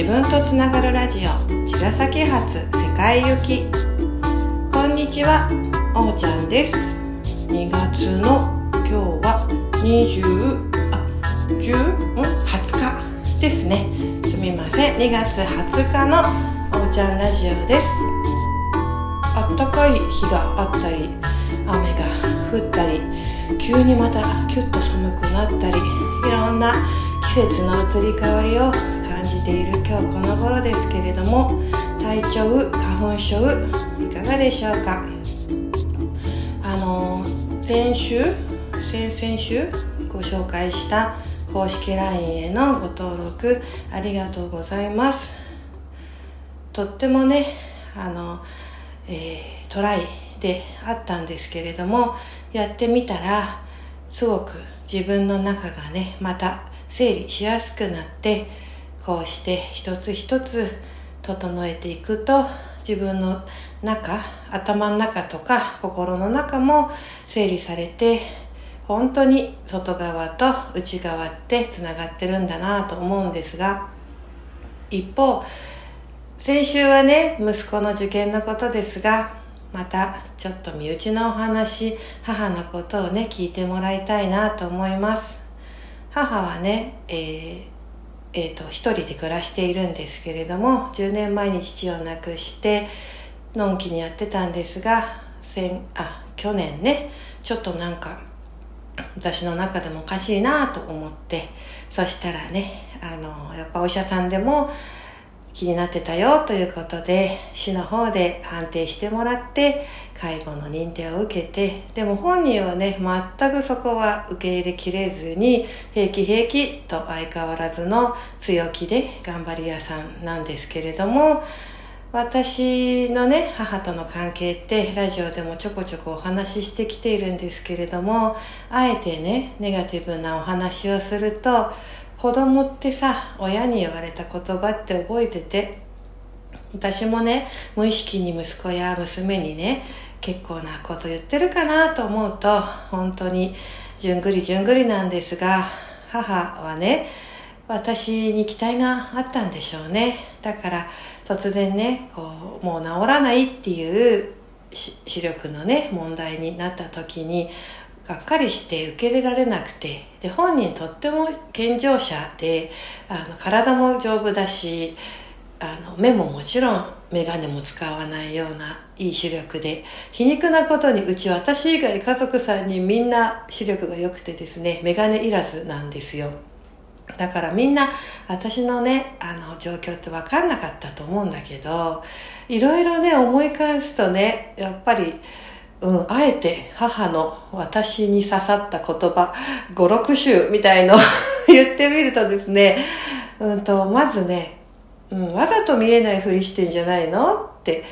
自分とつながるラジオ。茅ヶ崎発世界行き。こんにちは。おーちゃんです。2月の今日は20あ10ん？20日。ですね。すみません。2月20日のおーちゃんラジオです。あったかい日があったり雨が降ったり急にまたキュッと寒くなったりいろんな季節の移り変わりを感じている今日この頃ですけれども体調花粉症いかがでしょうか？あの先週先々週ご紹介した公式 LINE へのご登録ありがとうございます。とってもねあの、えー、トライであったんですけれどもやってみたらすごく自分の中がねまた整理しやすくなってこうして一つ一つ整えていくと自分の中頭の中とか心の中も整理されて本当に外側と内側ってつながってるんだなと思うんですが一方先週はね息子の受験のことですがまたちょっと身内のお話母のことをね聞いてもらいたいなと思います。母はね、えーえーと、と一人で暮らしているんですけれども10年前に父を亡くしてのんきにやってたんですが先あ去年ねちょっとなんか私の中でもおかしいなと思ってそしたらねあのやっぱお医者さんでも気になってたよということで、市の方で判定してもらって、介護の認定を受けて、でも本人はね、全くそこは受け入れきれずに、平気平気と相変わらずの強気で頑張り屋さんなんですけれども、私のね、母との関係ってラジオでもちょこちょこお話ししてきているんですけれども、あえてね、ネガティブなお話をすると、子供ってさ、親に言われた言葉って覚えてて、私もね、無意識に息子や娘にね、結構なこと言ってるかなと思うと、本当にじゅんぐりじゅんぐりなんですが、母はね、私に期待があったんでしょうね。だから突然ね、こう、もう治らないっていう視力のね、問題になった時に、がっかりして受け入れられなくて、で、本人とっても健常者で、あの、体も丈夫だし、あの、目ももちろんメガネも使わないようないい視力で、皮肉なことにうち私以外家族さんにみんな視力が良くてですね、メガネいらずなんですよ。だからみんな私のね、あの状況って分かんなかったと思うんだけど、いろいろね思い返すとね、やっぱりうん、あえて母の私に刺さった言葉、五六種みたいの 言ってみるとですね、うんと、まずね、うん、わざと見えないふりしてんじゃないのって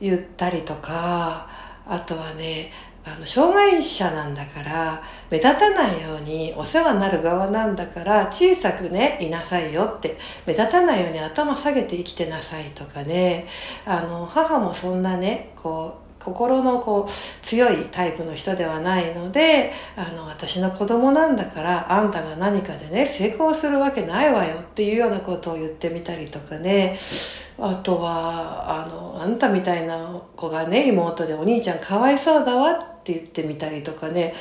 言ったりとか、あとはね、あの、障害者なんだから、目立たないようにお世話になる側なんだから小さくね、いなさいよって、目立たないように頭下げて生きてなさいとかね、あの、母もそんなね、こう、心のこう強いタイプの人ではないので、あの、私の子供なんだから、あんたが何かでね、成功するわけないわよっていうようなことを言ってみたりとかね、あとは、あの、あんたみたいな子がね、妹でお兄ちゃんかわいそうだわって言ってみたりとかね、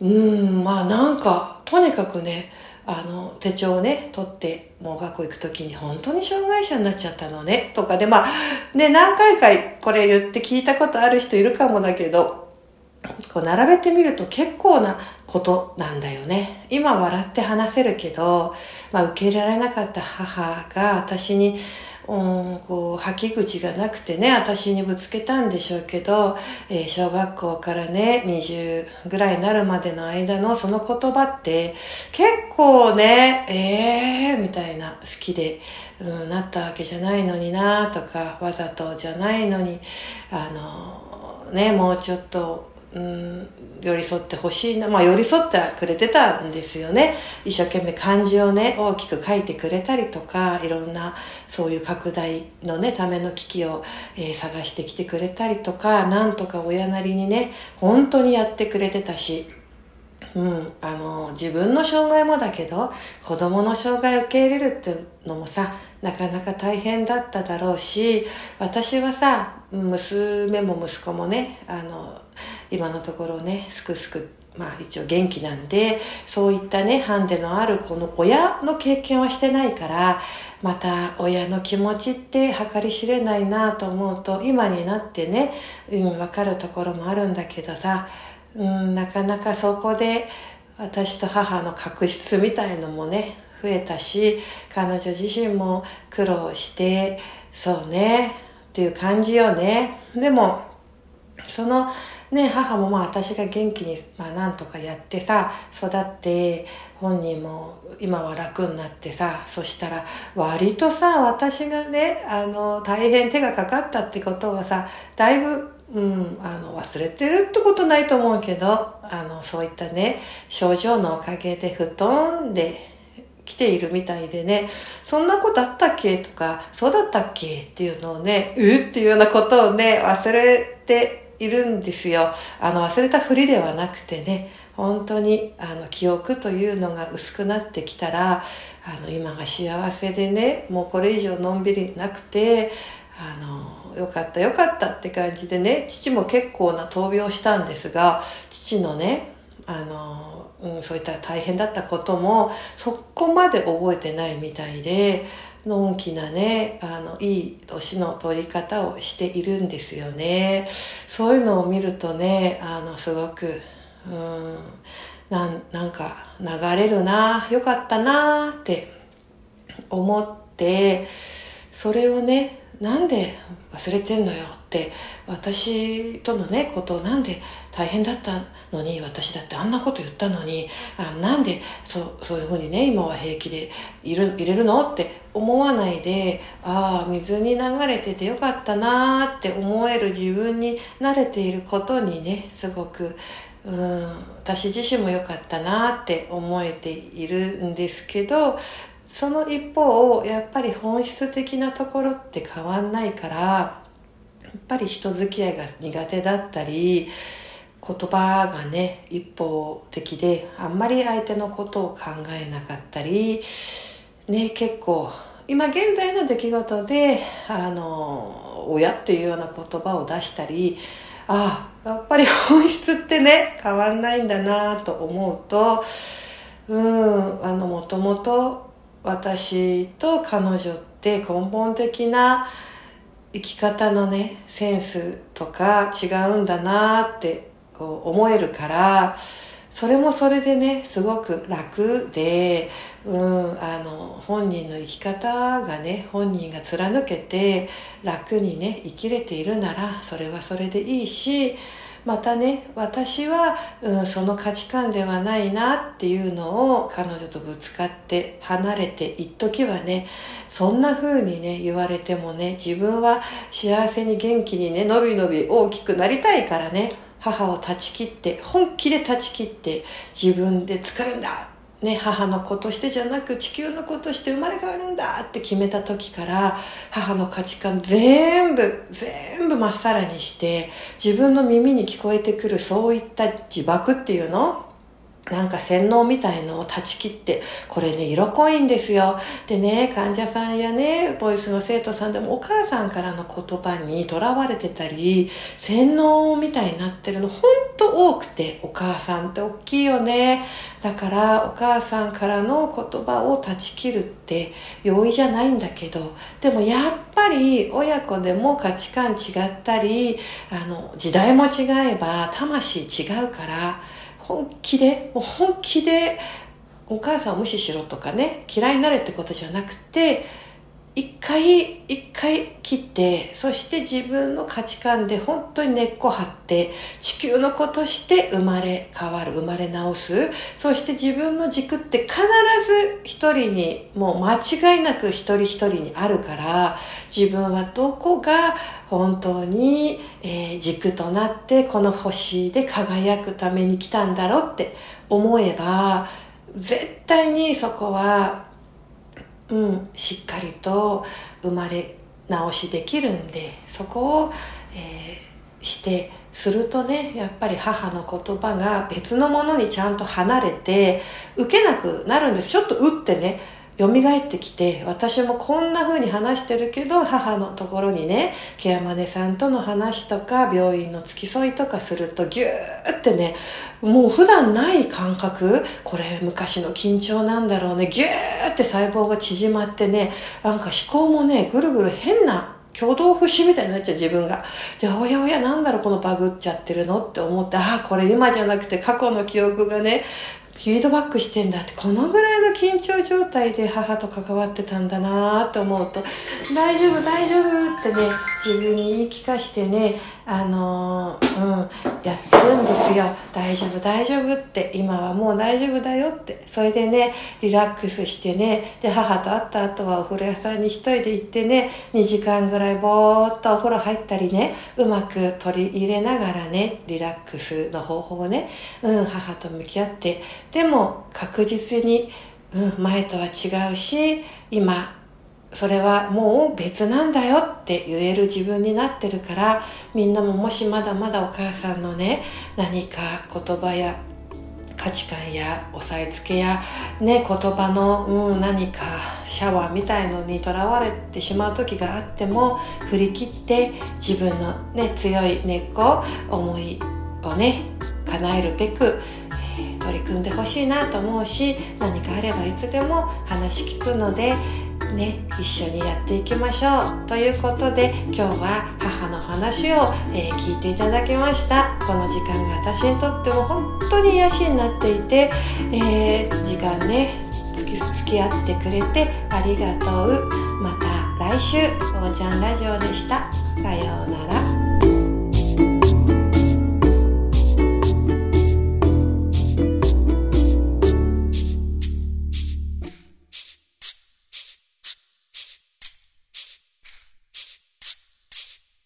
うん、まあなんか、とにかくね、あの、手帳をね、取って、もう学校行くときに本当に障害者になっちゃったのね、とかで、まあ、ね、何回かこれ言って聞いたことある人いるかもだけど、こう並べてみると結構なことなんだよね。今笑って話せるけど、まあ受け入れられなかった母が私にうん、こう、吐き口がなくてね、私にぶつけたんでしょうけど、えー、小学校からね、20ぐらいになるまでの間のその言葉って、結構ね、えー、みたいな、好きで、うん、なったわけじゃないのになとか、わざとじゃないのに、あの、ね、もうちょっと、うん、寄り添ってほしいな。まあ寄り添ってくれてたんですよね。一生懸命漢字をね、大きく書いてくれたりとか、いろんなそういう拡大のね、ための機器を、えー、探してきてくれたりとか、なんとか親なりにね、本当にやってくれてたし、うん、あの、自分の障害もだけど、子供の障害を受け入れるっていうのもさ、なかなか大変だっただろうし、私はさ、娘も息子もね、あの、今のところね、すくすくまあ一応元気なんで、そういったね、ハンデのあるこの親の経験はしてないから、また親の気持ちって計り知れないなと思うと、今になってね、うん、わかるところもあるんだけどさ、うん、なかなかそこで私と母の確執みたいのもね、増えたし、彼女自身も苦労して、そうね、っていう感じよね。でも、そのね、母もまあ私が元気に、まあなんとかやってさ、育って、本人も今は楽になってさ、そしたら割とさ、私がね、あの、大変手がかかったってことはさ、だいぶ、うん、あの、忘れてるってことないと思うけど、あの、そういったね、症状のおかげで布団で来ているみたいでね、そんなことあったっけとか、そうだったっけっていうのをね、うっていうようなことをね、忘れているんですよ。あの、忘れたふりではなくてね、本当に、あの、記憶というのが薄くなってきたら、あの、今が幸せでね、もうこれ以上のんびりなくて、あの、よかったよかったって感じでね、父も結構な闘病したんですが、父のね、あの、うん、そういった大変だったことも、そこまで覚えてないみたいで、のんきなね、あの、いい年の取り方をしているんですよね。そういうのを見るとね、あの、すごく、うん、なん、なんか流れるな、よかったなって思って、それをね、なんで忘れてんのよって、私とのね、ことをなんで大変だったのに、私だってあんなこと言ったのに、あなんでそう、そういうふうにね、今は平気でいる、入れるのって思わないで、ああ、水に流れててよかったなーって思える自分に慣れていることにね、すごく、うん、私自身も良かったなーって思えているんですけど、その一方、やっぱり本質的なところって変わんないから、やっぱり人付き合いが苦手だったり、言葉がね、一方的で、あんまり相手のことを考えなかったり、ね、結構、今現在の出来事で、あの、親っていうような言葉を出したり、ああ、やっぱり本質ってね、変わんないんだなと思うと、うん、あの、もともと私と彼女って根本的な生き方のね、センスとか違うんだなってこう思えるから、それもそれでね、すごく楽で、うん、あの、本人の生き方がね、本人が貫けて楽にね、生きれているなら、それはそれでいいし、またね、私は、うん、その価値観ではないなっていうのを彼女とぶつかって離れて一時はね、そんな風にね、言われてもね、自分は幸せに元気にね、のびのび大きくなりたいからね、母を断ち切って、本気で断ち切って自分で作るんだね、母の子としてじゃなく地球の子として生まれ変わるんだって決めた時から母の価値観全部全部まっさらにして自分の耳に聞こえてくるそういった自爆っていうのなんか洗脳みたいのを断ち切って、これね、色濃いんですよ。でね、患者さんやね、ボイスの生徒さんでもお母さんからの言葉にとらわれてたり、洗脳みたいになってるのほんと多くて、お母さんって大きいよね。だからお母さんからの言葉を断ち切るって容易じゃないんだけど、でもやっぱり親子でも価値観違ったり、あの、時代も違えば魂違うから、本気で、もう本気で、お母さんを無視しろとかね、嫌いになれってことじゃなくて、一回、一回切って、そして自分の価値観で本当に根っこ張って、地球の子として生まれ変わる、生まれ直す。そして自分の軸って必ず一人に、もう間違いなく一人一人にあるから、自分はどこが本当に、えー、軸となってこの星で輝くために来たんだろうって思えば、絶対にそこはうん、しっかりと生まれ直しできるんで、そこを、えー、して、するとね、やっぱり母の言葉が別のものにちゃんと離れて、受けなくなるんです。ちょっと打ってね、蘇ってきて、私もこんな風に話してるけど、母のところにね、ケアマネさんとの話とか、病院の付き添いとかすると、ぎゅーってね、もう普段ない感覚、これ昔の緊張なんだろうね、ぎゅーって細胞が縮まってね、なんか思考もね、ぐるぐる変な挙動不審みたいになっちゃう自分が。で、おやおやなんだろうこのバグっちゃってるの？って思って、ああ、これ今じゃなくて過去の記憶がね、フィードバックしてんだって、このぐらいの緊張状態で母と関わってたんだなと思うと、大丈夫、大丈夫ってね、自分に言い聞かしてね、あのー、うん、やってるんですよ。大丈夫、大丈夫って、今はもう大丈夫だよって。それでね、リラックスしてね、で、母と会った後はお風呂屋さんに一人で行ってね、2時間ぐらいぼーっとお風呂入ったりね、うまく取り入れながらね、リラックスの方法をね、うん、母と向き合ってでも確実に、うん、前とは違うし、今、それはもう別なんだよって言える自分になってるから、みんなももしまだまだお母さんのね、何か言葉や価値観や押さえつけや、ね、言葉の、うん、何かシャワーみたいのにとらわれてしまう時があっても振り切って自分の、ね、強い根っこ思いをね叶えるべく取り組んでほしいなと思うし何かあればいつでも話聞くのでね、一緒にやっていきましょうということで今日は母の話を、えー、聞いていただきました。この時間が私にとっても本当に癒しになっていて、えー、時間ね付き合ってくれてありがとう。また来週おーちゃんラジオでした。さようなら。